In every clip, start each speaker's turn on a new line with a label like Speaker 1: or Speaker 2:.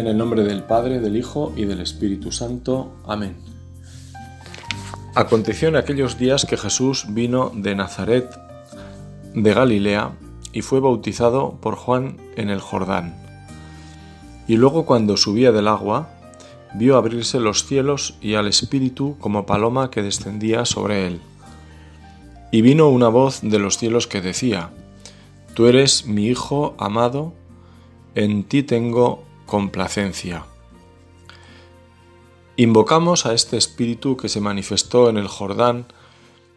Speaker 1: En el nombre del Padre, del Hijo y del Espíritu Santo. Amén. Aconteció en aquellos días que Jesús vino de Nazaret, de Galilea, y fue bautizado por Juan en el Jordán. Y luego cuando subía del agua, vio abrirse los cielos y al Espíritu como paloma que descendía sobre él. Y vino una voz de los cielos que decía, Tú eres mi Hijo amado, en ti tengo complacencia. Invocamos a este Espíritu que se manifestó en el Jordán,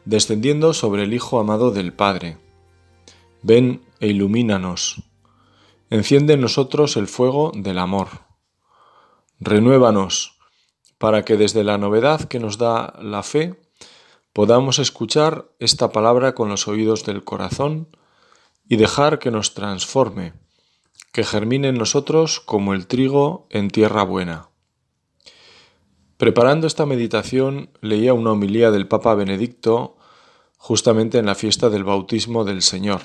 Speaker 1: descendiendo sobre el Hijo amado del Padre. Ven e ilumínanos. Enciende en nosotros el fuego del amor. Renuévanos, para que desde la novedad que nos da la fe, podamos escuchar esta palabra con los oídos del corazón y dejar que nos transforme, que germine en nosotros como el trigo en tierra buena. Preparando esta meditación leía una homilía del Papa Benedicto justamente en la fiesta del bautismo del Señor.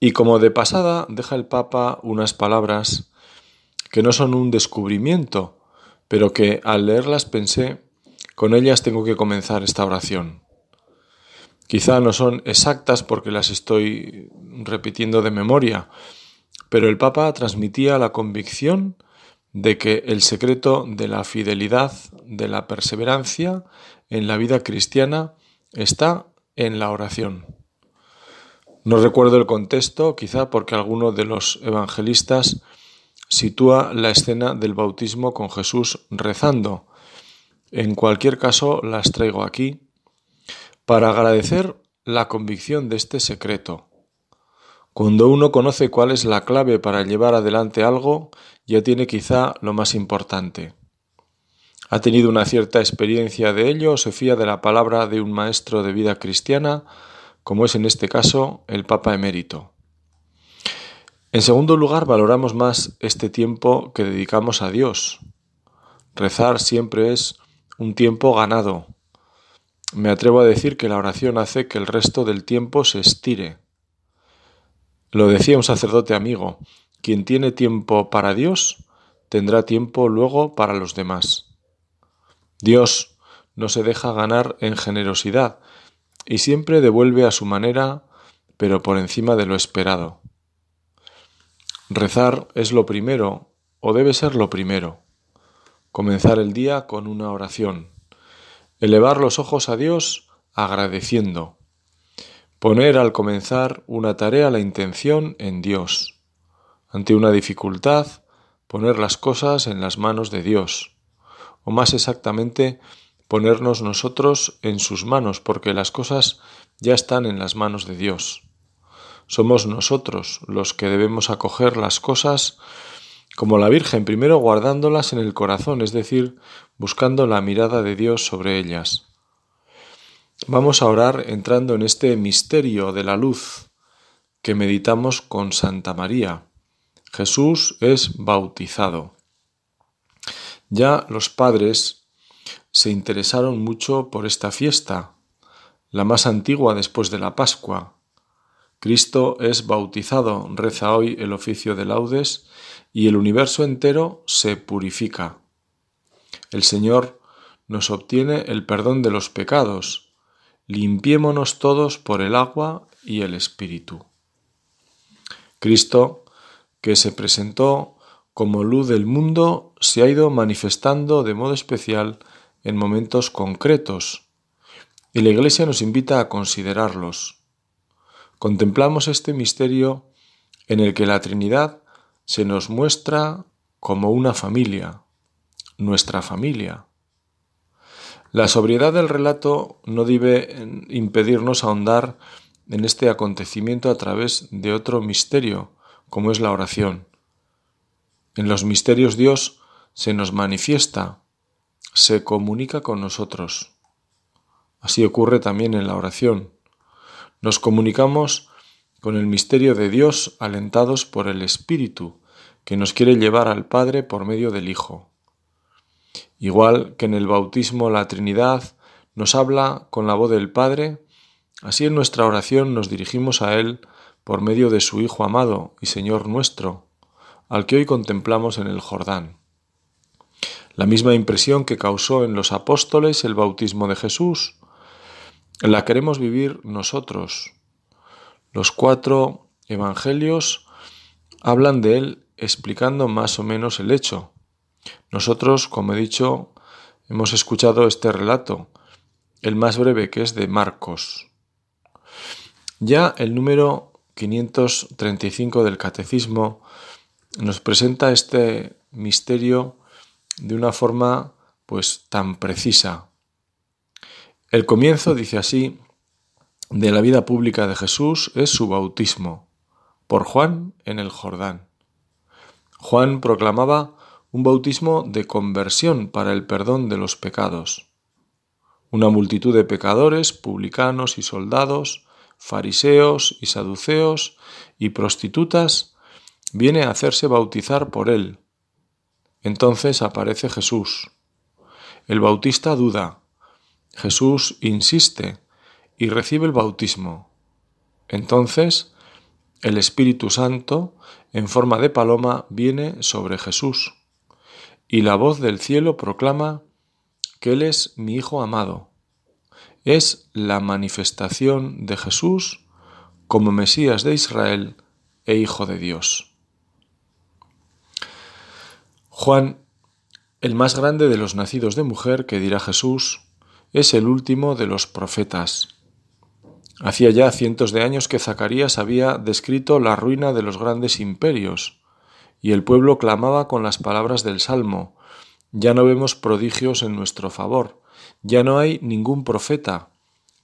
Speaker 1: Y como de pasada deja el Papa unas palabras que no son un descubrimiento, pero que al leerlas pensé con ellas tengo que comenzar esta oración. Quizá no son exactas porque las estoy repitiendo de memoria, pero el Papa transmitía la convicción de que el secreto de la fidelidad, de la perseverancia en la vida cristiana está en la oración. No recuerdo el contexto, quizá porque alguno de los evangelistas sitúa la escena del bautismo con Jesús rezando, en cualquier caso, las traigo aquí para agradecer la convicción de este secreto. Cuando uno conoce cuál es la clave para llevar adelante algo, ya tiene quizá lo más importante. Ha tenido una cierta experiencia de ello, se fía de la palabra de un maestro de vida cristiana, como es en este caso el Papa emérito. En segundo lugar, valoramos más este tiempo que dedicamos a Dios. Rezar siempre es un tiempo ganado. Me atrevo a decir que la oración hace que el resto del tiempo se estire. Lo decía un sacerdote amigo, quien tiene tiempo para Dios, tendrá tiempo luego para los demás. Dios no se deja ganar en generosidad y siempre devuelve a su manera, pero por encima de lo esperado. Rezar es lo primero, o debe ser lo primero. Comenzar el día con una oración. Elevar los ojos a Dios agradeciendo. Poner al comenzar una tarea la intención en Dios. Ante una dificultad, poner las cosas en las manos de Dios. O más exactamente, ponernos nosotros en sus manos, porque las cosas ya están en las manos de Dios. Somos nosotros los que debemos acoger las cosas como la Virgen, primero guardándolas en el corazón, es decir, buscando la mirada de Dios sobre ellas. Vamos a orar entrando en este misterio de la luz que meditamos con Santa María. Jesús es bautizado. Ya los padres se interesaron mucho por esta fiesta, la más antigua después de la Pascua. Cristo es bautizado, reza hoy el oficio de laudes, y el universo entero se purifica. El Señor nos obtiene el perdón de los pecados. Limpiémonos todos por el agua y el Espíritu. Cristo, que se presentó como luz del mundo, se ha ido manifestando de modo especial en momentos concretos, y la Iglesia nos invita a considerarlos. Contemplamos este misterio en el que la Trinidad se nos muestra como una familia, nuestra familia. La sobriedad del relato no debe impedirnos ahondar en este acontecimiento a través de otro misterio, como es la oración. En los misterios Dios se nos manifiesta, se comunica con nosotros. Así ocurre también en la oración. Nos comunicamos con el misterio de Dios alentados por el Espíritu, que nos quiere llevar al Padre por medio del Hijo. Igual que en el bautismo la Trinidad nos habla con la voz del Padre, así en nuestra oración nos dirigimos a Él por medio de su Hijo amado y Señor nuestro, al que hoy contemplamos en el Jordán. La misma impresión que causó en los apóstoles el bautismo de Jesús, la queremos vivir nosotros. Los cuatro evangelios hablan de él explicando más o menos el hecho. Nosotros, como he dicho, hemos escuchado este relato, el más breve que es de Marcos. Ya el número 535 del Catecismo nos presenta este misterio de una forma pues tan precisa. El comienzo, dice así, de la vida pública de Jesús es su bautismo por Juan en el Jordán. Juan proclamaba un bautismo de conversión para el perdón de los pecados. Una multitud de pecadores, publicanos y soldados, fariseos y saduceos y prostitutas viene a hacerse bautizar por él. Entonces aparece Jesús. El bautista duda. Jesús insiste y recibe el bautismo. Entonces el Espíritu Santo, en forma de paloma, viene sobre Jesús. Y la voz del cielo proclama que Él es mi Hijo amado. Es la manifestación de Jesús como Mesías de Israel e Hijo de Dios. Juan, el más grande de los nacidos de mujer, que dirá Jesús, es el último de los profetas Hacía ya cientos de años que Zacarías había descrito la ruina de los grandes imperios, y el pueblo clamaba con las palabras del Salmo, ya no vemos prodigios en nuestro favor, ya no hay ningún profeta,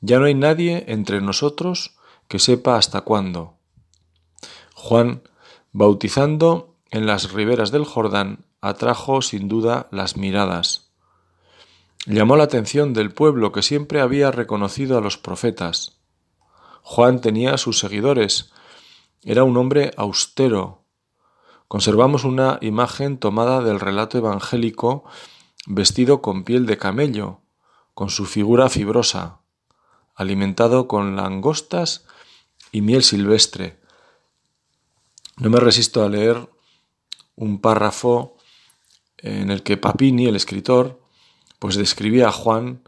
Speaker 1: ya no hay nadie entre nosotros que sepa hasta cuándo. Juan, bautizando en las riberas del Jordán, atrajo sin duda las miradas. Llamó la atención del pueblo que siempre había reconocido a los profetas. Juan tenía sus seguidores. Era un hombre austero. Conservamos una imagen tomada del relato evangélico vestido con piel de camello, con su figura fibrosa, alimentado con langostas y miel silvestre. No me resisto a leer un párrafo en el que Papini, el escritor, pues describía a Juan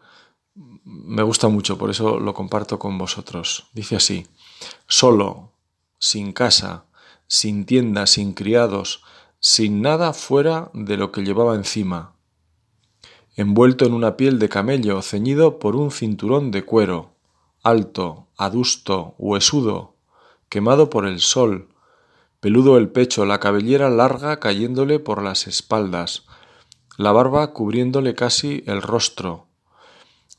Speaker 1: me gusta mucho, por eso lo comparto con vosotros. Dice así, solo, sin casa, sin tienda, sin criados, sin nada fuera de lo que llevaba encima, envuelto en una piel de camello, ceñido por un cinturón de cuero, alto, adusto, huesudo, quemado por el sol, peludo el pecho, la cabellera larga cayéndole por las espaldas, la barba cubriéndole casi el rostro,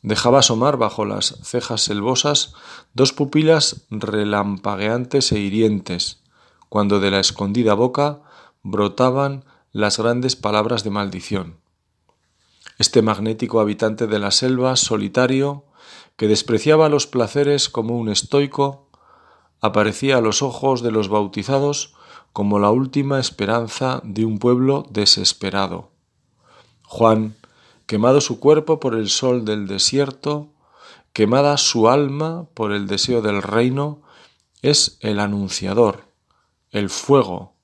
Speaker 1: Dejaba asomar bajo las cejas selvosas dos pupilas relampagueantes e hirientes, cuando de la escondida boca brotaban las grandes palabras de maldición. Este magnético habitante de la selva, solitario, que despreciaba los placeres como un estoico, aparecía a los ojos de los bautizados como la última esperanza de un pueblo desesperado. Juan quemado su cuerpo por el sol del desierto, quemada su alma por el deseo del reino, es el anunciador, el fuego.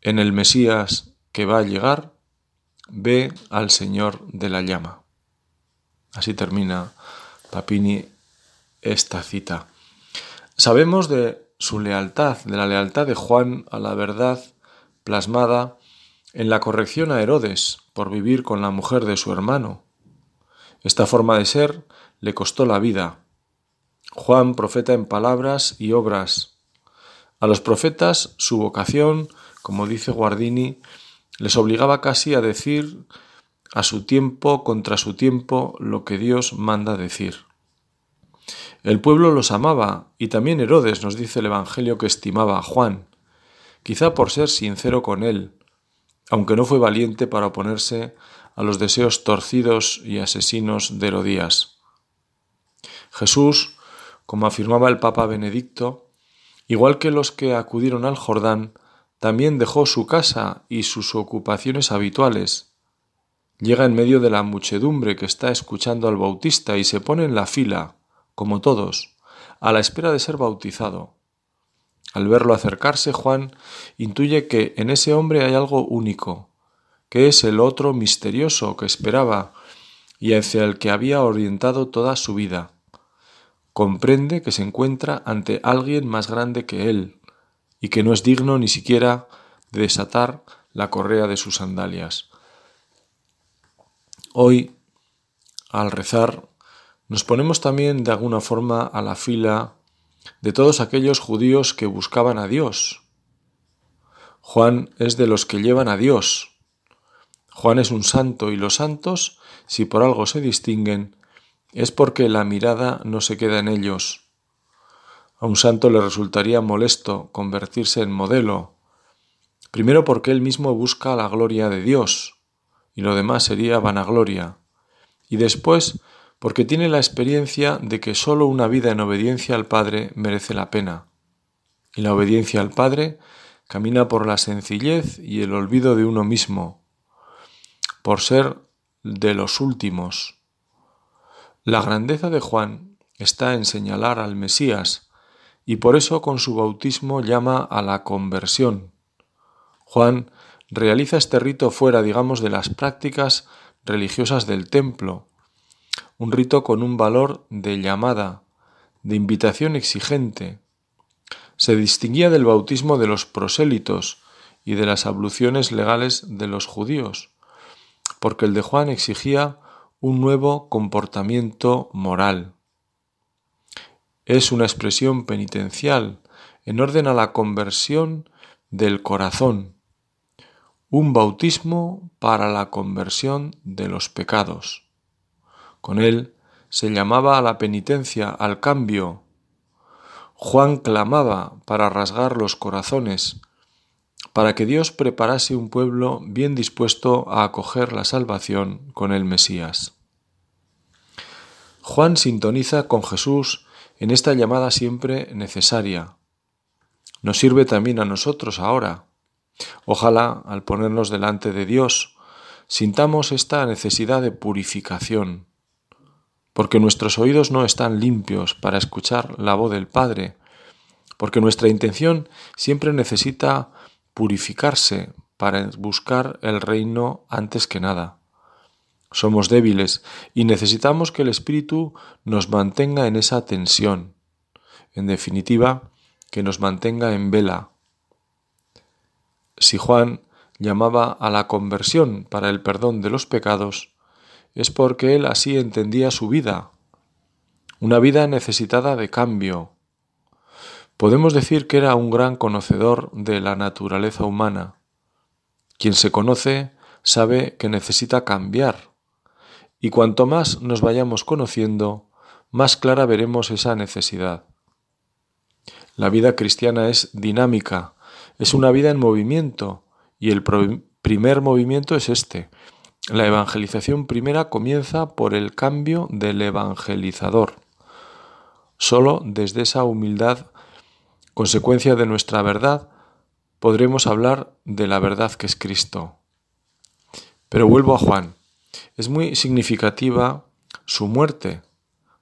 Speaker 1: En el Mesías que va a llegar, ve al Señor de la llama. Así termina Papini esta cita. Sabemos de su lealtad, de la lealtad de Juan a la verdad plasmada en la corrección a Herodes por vivir con la mujer de su hermano. Esta forma de ser le costó la vida. Juan profeta en palabras y obras. A los profetas su vocación, como dice Guardini, les obligaba casi a decir a su tiempo contra su tiempo lo que Dios manda decir. El pueblo los amaba y también Herodes nos dice el Evangelio que estimaba a Juan, quizá por ser sincero con él, aunque no fue valiente para oponerse a los deseos torcidos y asesinos de Herodías. Jesús, como afirmaba el Papa Benedicto, igual que los que acudieron al Jordán, también dejó su casa y sus ocupaciones habituales. Llega en medio de la muchedumbre que está escuchando al Bautista y se pone en la fila, como todos, a la espera de ser bautizado. Al verlo acercarse, Juan intuye que en ese hombre hay algo único, que es el otro misterioso que esperaba y hacia el que había orientado toda su vida. Comprende que se encuentra ante alguien más grande que él y que no es digno ni siquiera de desatar la correa de sus sandalias. Hoy, al rezar, nos ponemos también de alguna forma a la fila de todos aquellos judíos que buscaban a Dios. Juan es de los que llevan a Dios. Juan es un santo y los santos, si por algo se distinguen, es porque la mirada no se queda en ellos. A un santo le resultaría molesto convertirse en modelo, primero porque él mismo busca la gloria de Dios, y lo demás sería vanagloria, y después porque tiene la experiencia de que sólo una vida en obediencia al Padre merece la pena. Y la obediencia al Padre camina por la sencillez y el olvido de uno mismo, por ser de los últimos. La grandeza de Juan está en señalar al Mesías, y por eso con su bautismo llama a la conversión. Juan realiza este rito fuera, digamos, de las prácticas religiosas del templo, un rito con un valor de llamada, de invitación exigente. Se distinguía del bautismo de los prosélitos y de las abluciones legales de los judíos, porque el de Juan exigía un nuevo comportamiento moral. Es una expresión penitencial en orden a la conversión del corazón, un bautismo para la conversión de los pecados. Con él se llamaba a la penitencia, al cambio. Juan clamaba para rasgar los corazones, para que Dios preparase un pueblo bien dispuesto a acoger la salvación con el Mesías. Juan sintoniza con Jesús en esta llamada siempre necesaria. Nos sirve también a nosotros ahora. Ojalá, al ponernos delante de Dios, sintamos esta necesidad de purificación, porque nuestros oídos no están limpios para escuchar la voz del Padre, porque nuestra intención siempre necesita purificarse para buscar el reino antes que nada. Somos débiles y necesitamos que el Espíritu nos mantenga en esa tensión, en definitiva, que nos mantenga en vela. Si Juan llamaba a la conversión para el perdón de los pecados, es porque él así entendía su vida, una vida necesitada de cambio. Podemos decir que era un gran conocedor de la naturaleza humana. Quien se conoce sabe que necesita cambiar, y cuanto más nos vayamos conociendo, más clara veremos esa necesidad. La vida cristiana es dinámica, es una vida en movimiento, y el primer movimiento es este, la evangelización primera comienza por el cambio del evangelizador. Solo desde esa humildad, consecuencia de nuestra verdad, podremos hablar de la verdad que es Cristo. Pero vuelvo a Juan. Es muy significativa su muerte,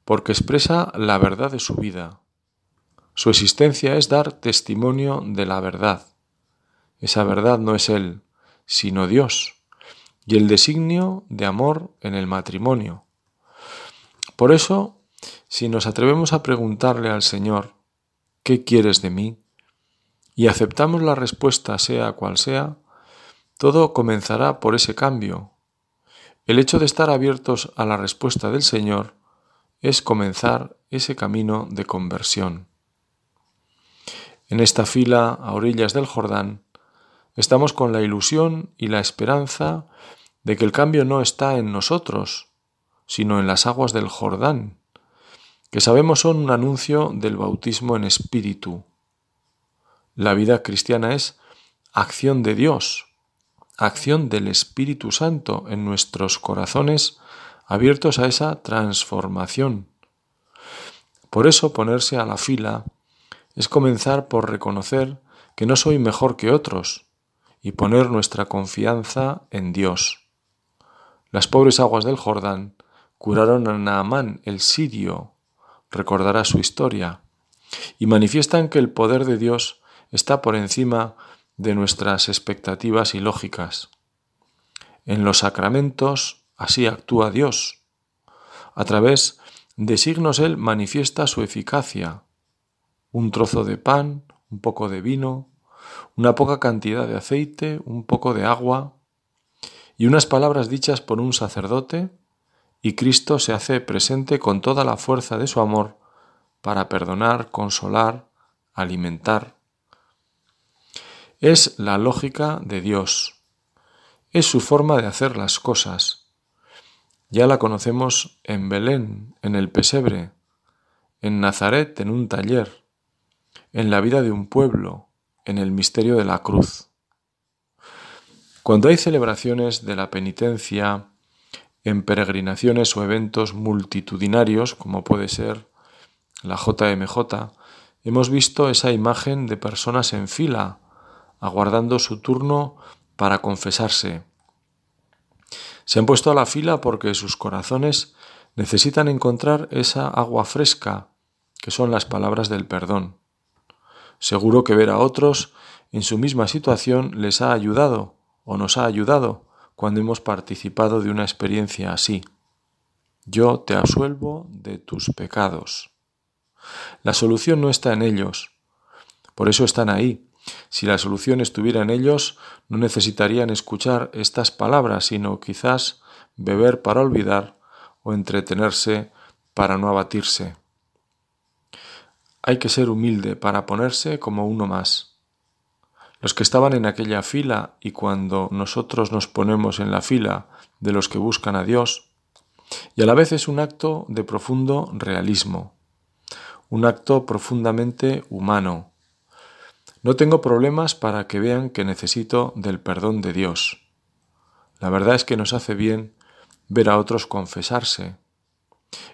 Speaker 1: porque expresa la verdad de su vida. Su existencia es dar testimonio de la verdad. Esa verdad no es Él, sino Dios y el designio de amor en el matrimonio. Por eso, si nos atrevemos a preguntarle al Señor, ¿qué quieres de mí? y aceptamos la respuesta sea cual sea, todo comenzará por ese cambio. El hecho de estar abiertos a la respuesta del Señor es comenzar ese camino de conversión. En esta fila a orillas del Jordán, estamos con la ilusión y la esperanza de que el cambio no está en nosotros, sino en las aguas del Jordán, que sabemos son un anuncio del bautismo en espíritu. La vida cristiana es acción de Dios, acción del Espíritu Santo en nuestros corazones abiertos a esa transformación. Por eso ponerse a la fila es comenzar por reconocer que no soy mejor que otros y poner nuestra confianza en Dios. Las pobres aguas del Jordán curaron a Naamán el sirio, recordará su historia, y manifiestan que el poder de Dios está por encima de nuestras expectativas y lógicas. En los sacramentos así actúa Dios. A través de signos Él manifiesta su eficacia. Un trozo de pan, un poco de vino, una poca cantidad de aceite, un poco de agua y unas palabras dichas por un sacerdote y Cristo se hace presente con toda la fuerza de su amor para perdonar, consolar, alimentar. Es la lógica de Dios. Es su forma de hacer las cosas. Ya la conocemos en Belén, en el pesebre, en Nazaret, en un taller, en la vida de un pueblo, en el misterio de la cruz. Cuando hay celebraciones de la penitencia, en peregrinaciones o eventos multitudinarios, como puede ser la JMJ, hemos visto esa imagen de personas en fila, aguardando su turno para confesarse. Se han puesto a la fila porque sus corazones necesitan encontrar esa agua fresca, que son las palabras del perdón. Seguro que ver a otros en su misma situación les ha ayudado o nos ha ayudado cuando hemos participado de una experiencia así. Yo te asuelvo de tus pecados. La solución no está en ellos. Por eso están ahí. Si la solución estuviera en ellos, no necesitarían escuchar estas palabras, sino quizás beber para olvidar o entretenerse para no abatirse. Hay que ser humilde para ponerse como uno más. Los que estaban en aquella fila y cuando nosotros nos ponemos en la fila de los que buscan a Dios, y a la vez es un acto de profundo realismo un acto profundamente humano. No tengo problemas para que vean que necesito del perdón de Dios. La verdad es que nos hace bien ver a otros confesarse.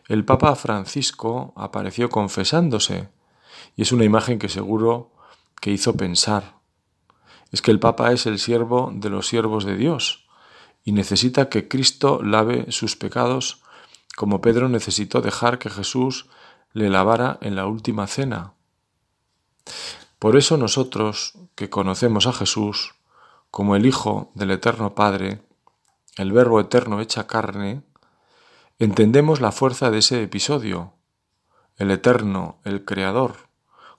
Speaker 1: El Papa Francisco apareció confesándose, y es una imagen que seguro que hizo pensar. Es que el Papa es el siervo de los siervos de Dios, y necesita que Cristo lave sus pecados como Pedro necesitó dejar que Jesús le lavara en la última cena. Por eso nosotros, que conocemos a Jesús como el Hijo del Eterno Padre, el Verbo Eterno hecha carne, entendemos la fuerza de ese episodio, el Eterno, el Creador,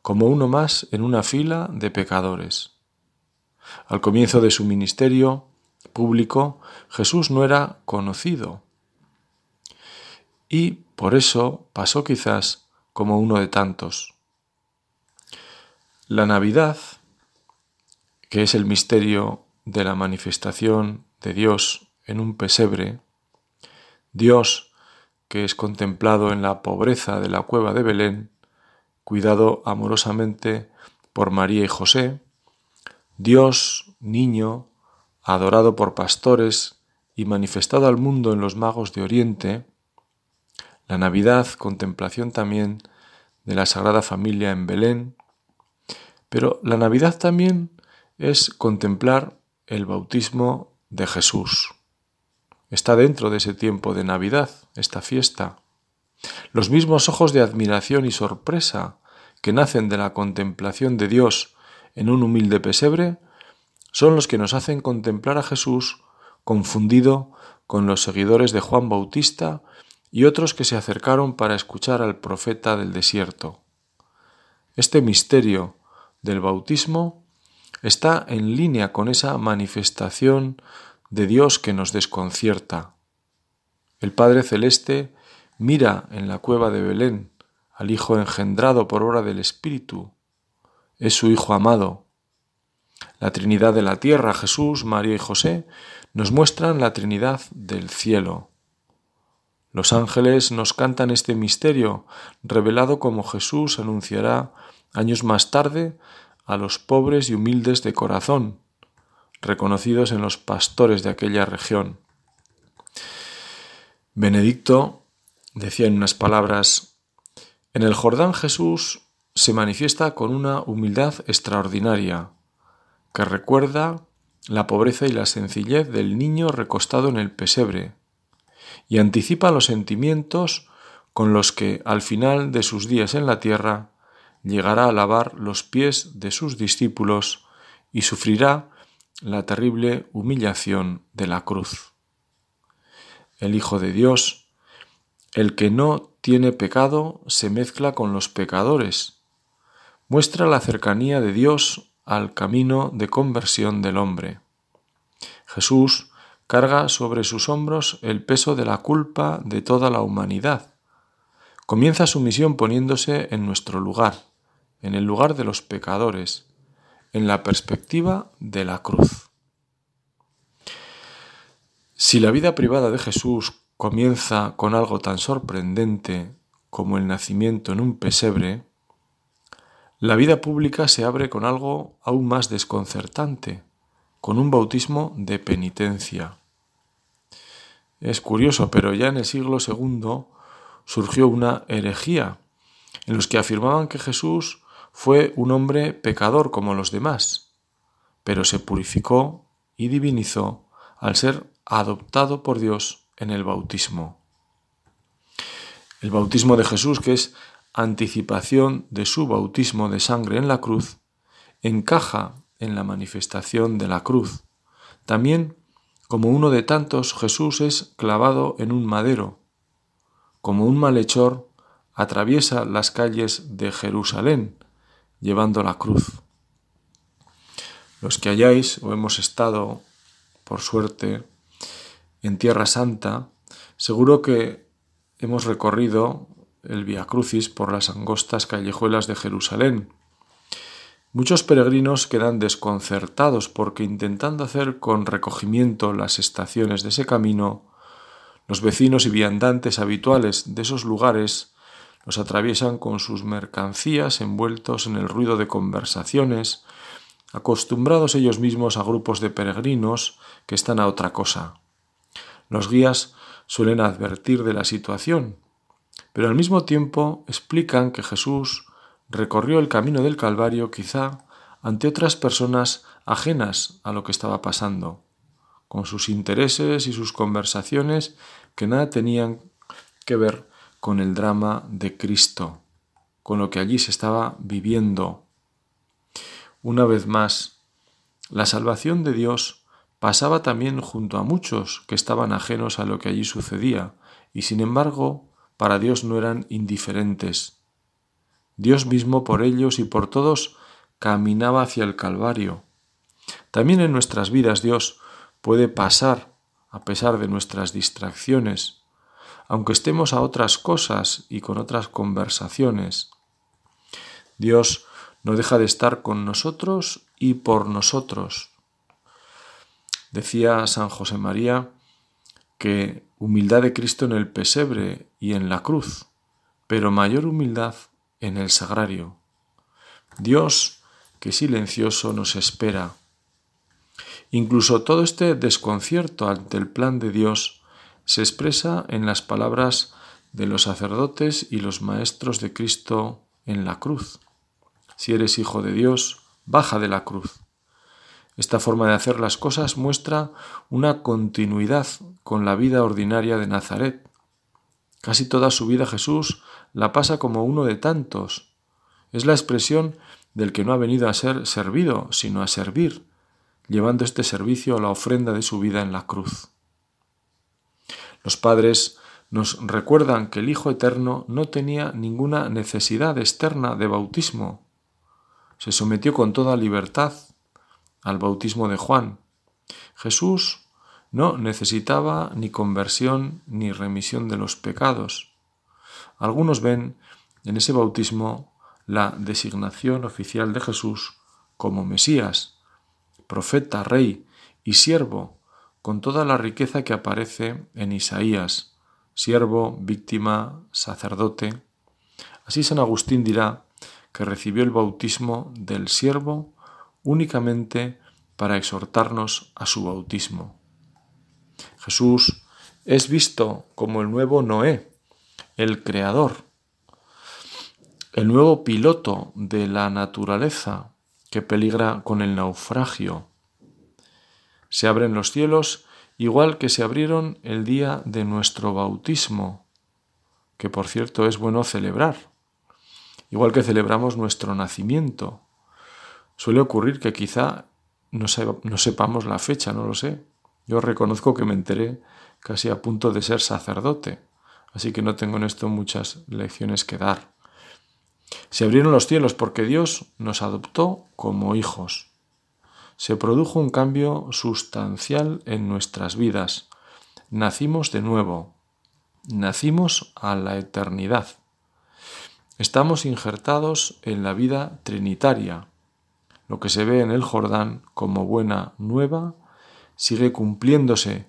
Speaker 1: como uno más en una fila de pecadores. Al comienzo de su ministerio público, Jesús no era conocido. Y por eso pasó quizás como uno de tantos. La Navidad, que es el misterio de la manifestación de Dios en un pesebre, Dios que es contemplado en la pobreza de la cueva de Belén, cuidado amorosamente por María y José, Dios, niño, adorado por pastores y manifestado al mundo en los magos de Oriente, la Navidad, contemplación también de la Sagrada Familia en Belén, pero la Navidad también es contemplar el bautismo de Jesús. Está dentro de ese tiempo de Navidad, esta fiesta. Los mismos ojos de admiración y sorpresa que nacen de la contemplación de Dios en un humilde pesebre son los que nos hacen contemplar a Jesús confundido con los seguidores de Juan Bautista y otros que se acercaron para escuchar al profeta del desierto. Este misterio del bautismo está en línea con esa manifestación de Dios que nos desconcierta. El Padre Celeste mira en la cueva de Belén al Hijo engendrado por obra del Espíritu. Es su Hijo amado. La Trinidad de la tierra, Jesús, María y José, nos muestran la Trinidad del cielo. Los ángeles nos cantan este misterio, revelado como Jesús anunciará años más tarde a los pobres y humildes de corazón, reconocidos en los pastores de aquella región. Benedicto decía en unas palabras, en el Jordán Jesús se manifiesta con una humildad extraordinaria, que recuerda la pobreza y la sencillez del niño recostado en el pesebre, y anticipa los sentimientos con los que al final de sus días en la tierra llegará a lavar los pies de sus discípulos y sufrirá la terrible humillación de la cruz. El Hijo de Dios, el que no tiene pecado, se mezcla con los pecadores, muestra la cercanía de Dios al camino de conversión del hombre. Jesús carga sobre sus hombros el peso de la culpa de toda la humanidad. Comienza su misión poniéndose en nuestro lugar, en el lugar de los pecadores, en la perspectiva de la cruz. Si la vida privada de Jesús comienza con algo tan sorprendente como el nacimiento en un pesebre, la vida pública se abre con algo aún más desconcertante, con un bautismo de penitencia. Es curioso, pero ya en el siglo II surgió una herejía en los que afirmaban que Jesús fue un hombre pecador como los demás, pero se purificó y divinizó al ser adoptado por Dios en el bautismo. El bautismo de Jesús, que es anticipación de su bautismo de sangre en la cruz, encaja en la manifestación de la cruz. También, como uno de tantos, Jesús es clavado en un madero. Como un malhechor, atraviesa las calles de Jerusalén, llevando la cruz. Los que hayáis o hemos estado, por suerte, en Tierra Santa, seguro que hemos recorrido el Via Crucis por las angostas callejuelas de Jerusalén. Muchos peregrinos quedan desconcertados porque intentando hacer con recogimiento las estaciones de ese camino, los vecinos y viandantes habituales de esos lugares los atraviesan con sus mercancías envueltos en el ruido de conversaciones, acostumbrados ellos mismos a grupos de peregrinos que están a otra cosa. Los guías suelen advertir de la situación, pero al mismo tiempo explican que Jesús recorrió el camino del Calvario quizá ante otras personas ajenas a lo que estaba pasando, con sus intereses y sus conversaciones que nada tenían que ver con el drama de Cristo, con lo que allí se estaba viviendo. Una vez más, la salvación de Dios pasaba también junto a muchos que estaban ajenos a lo que allí sucedía, y sin embargo para Dios no eran indiferentes. Dios mismo por ellos y por todos caminaba hacia el Calvario. También en nuestras vidas Dios puede pasar a pesar de nuestras distracciones, aunque estemos a otras cosas y con otras conversaciones. Dios no deja de estar con nosotros y por nosotros. Decía San José María que humildad de Cristo en el pesebre y en la cruz, pero mayor humildad en el sagrario. Dios, que silencioso nos espera. Incluso todo este desconcierto ante el plan de Dios se expresa en las palabras de los sacerdotes y los maestros de Cristo en la cruz. Si eres hijo de Dios, baja de la cruz. Esta forma de hacer las cosas muestra una continuidad con la vida ordinaria de Nazaret. Casi toda su vida Jesús la pasa como uno de tantos. Es la expresión del que no ha venido a ser servido, sino a servir, llevando este servicio a la ofrenda de su vida en la cruz. Los padres nos recuerdan que el Hijo Eterno no tenía ninguna necesidad externa de bautismo. Se sometió con toda libertad al bautismo de Juan. Jesús no necesitaba ni conversión ni remisión de los pecados. Algunos ven en ese bautismo la designación oficial de Jesús como Mesías, profeta, rey y siervo, con toda la riqueza que aparece en Isaías, siervo, víctima, sacerdote. Así San Agustín dirá que recibió el bautismo del siervo únicamente para exhortarnos a su bautismo. Jesús es visto como el nuevo Noé, el creador, el nuevo piloto de la naturaleza que peligra con el naufragio. Se abren los cielos igual que se abrieron el día de nuestro bautismo, que por cierto es bueno celebrar igual que celebramos nuestro nacimiento. Suele ocurrir que quizá no, sepamos la fecha, no lo sé. Yo reconozco que me enteré casi a punto de ser sacerdote, así que no tengo en esto muchas lecciones que dar. Se abrieron los cielos porque Dios nos adoptó como hijos. Se produjo un cambio sustancial en nuestras vidas. Nacimos de nuevo. Nacimos a la eternidad. Estamos injertados en la vida trinitaria. Lo que se ve en el Jordán como buena nueva sigue cumpliéndose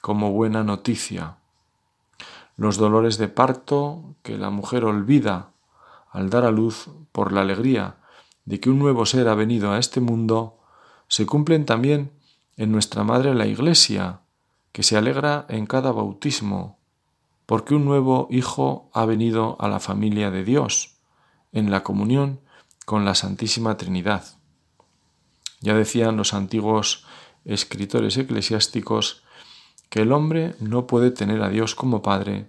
Speaker 1: como buena noticia. Los dolores de parto que la mujer olvida al dar a luz por la alegría de que un nuevo ser ha venido a este mundo, se cumplen también en nuestra Madre la Iglesia, que se alegra en cada bautismo, porque un nuevo Hijo ha venido a la familia de Dios, en la comunión con la Santísima Trinidad. Ya decían los antiguos escritores eclesiásticos que el hombre no puede tener a Dios como Padre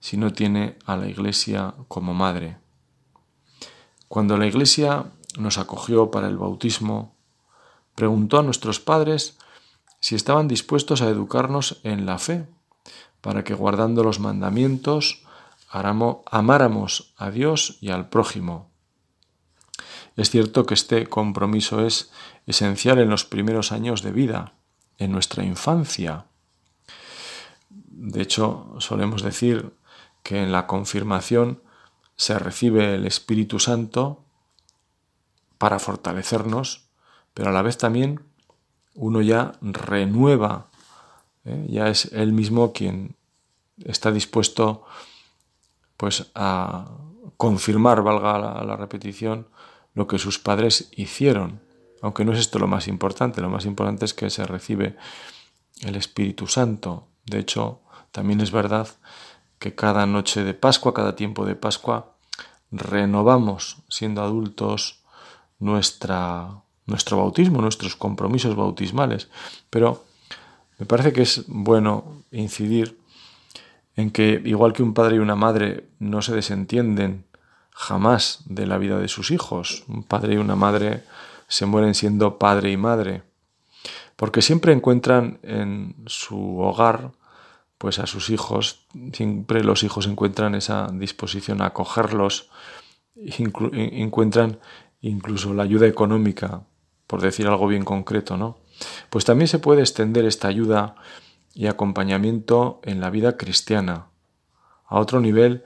Speaker 1: si no tiene a la Iglesia como Madre. Cuando la Iglesia nos acogió para el bautismo, preguntó a nuestros padres si estaban dispuestos a educarnos en la fe, para que guardando los mandamientos amáramos a Dios y al prójimo. Es cierto que este compromiso es esencial en los primeros años de vida, en nuestra infancia. De hecho, solemos decir que en la confirmación se recibe el Espíritu Santo para fortalecernos, pero a la vez también uno ya renueva, ¿eh? ya es él mismo quien está dispuesto pues a confirmar, valga la, la repetición, lo que sus padres hicieron. Aunque no es esto lo más importante, lo más importante es que se recibe el Espíritu Santo. De hecho, también es verdad que cada noche de Pascua, cada tiempo de Pascua, renovamos, siendo adultos, nuestra, nuestro bautismo, nuestros compromisos bautismales. Pero me parece que es bueno incidir en que, igual que un padre y una madre no se desentienden jamás de la vida de sus hijos, un padre y una madre se mueren siendo padre y madre, porque siempre encuentran en su hogar pues a sus hijos, siempre los hijos encuentran esa disposición a acogerlos, encuentran incluso la ayuda económica, por decir algo bien concreto, ¿no? Pues también se puede extender esta ayuda y acompañamiento en la vida cristiana a otro nivel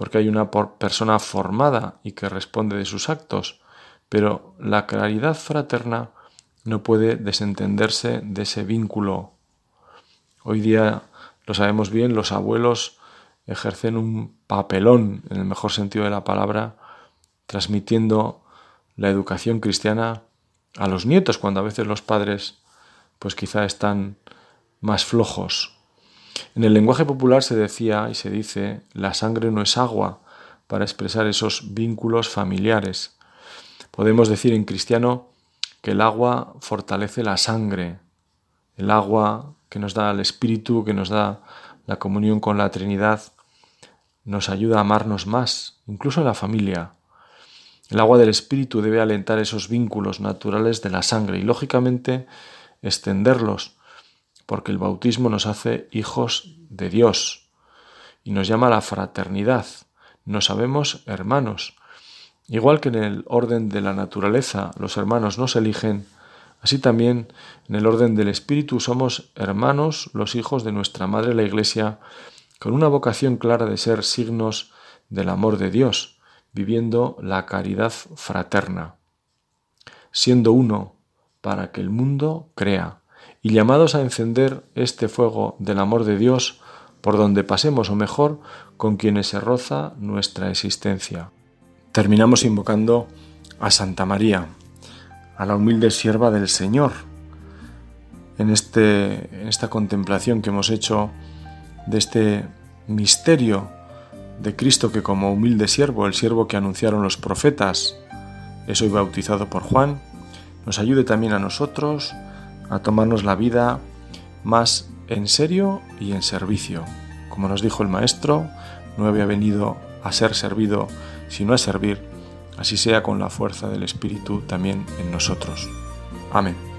Speaker 1: porque hay una persona formada y que responde de sus actos, pero la claridad fraterna no puede desentenderse de ese vínculo. Hoy día lo sabemos bien, los abuelos ejercen un papelón, en el mejor sentido de la palabra, transmitiendo la educación cristiana a los nietos, cuando a veces los padres pues quizá están más flojos. En el lenguaje popular se decía y se dice, la sangre no es agua, para expresar esos vínculos familiares. Podemos decir en cristiano que el agua fortalece la sangre, el agua que nos da el Espíritu, que nos da la comunión con la Trinidad, nos ayuda a amarnos más, incluso en la familia. El agua del Espíritu debe alentar esos vínculos naturales de la sangre y, lógicamente, extenderlos, porque el bautismo nos hace hijos de Dios y nos llama a la fraternidad. Nos sabemos hermanos. Igual que en el orden de la naturaleza los hermanos no se eligen, Así también, en el orden del Espíritu, somos hermanos, los hijos de nuestra Madre la Iglesia, con una vocación clara de ser signos del amor de Dios, viviendo la caridad fraterna, siendo uno para que el mundo crea, y llamados a encender este fuego del amor de Dios por donde pasemos o mejor con quienes se roza nuestra existencia. Terminamos invocando a Santa María, a la humilde sierva del Señor. En, este, en esta contemplación que hemos hecho de este misterio de Cristo que como humilde siervo, el siervo que anunciaron los profetas, es hoy bautizado por Juan, nos ayude también a nosotros a tomarnos la vida más en serio y en servicio. Como nos dijo el Maestro, no había venido a ser servido, sino a servir así sea con la fuerza del Espíritu también en nosotros. Amén.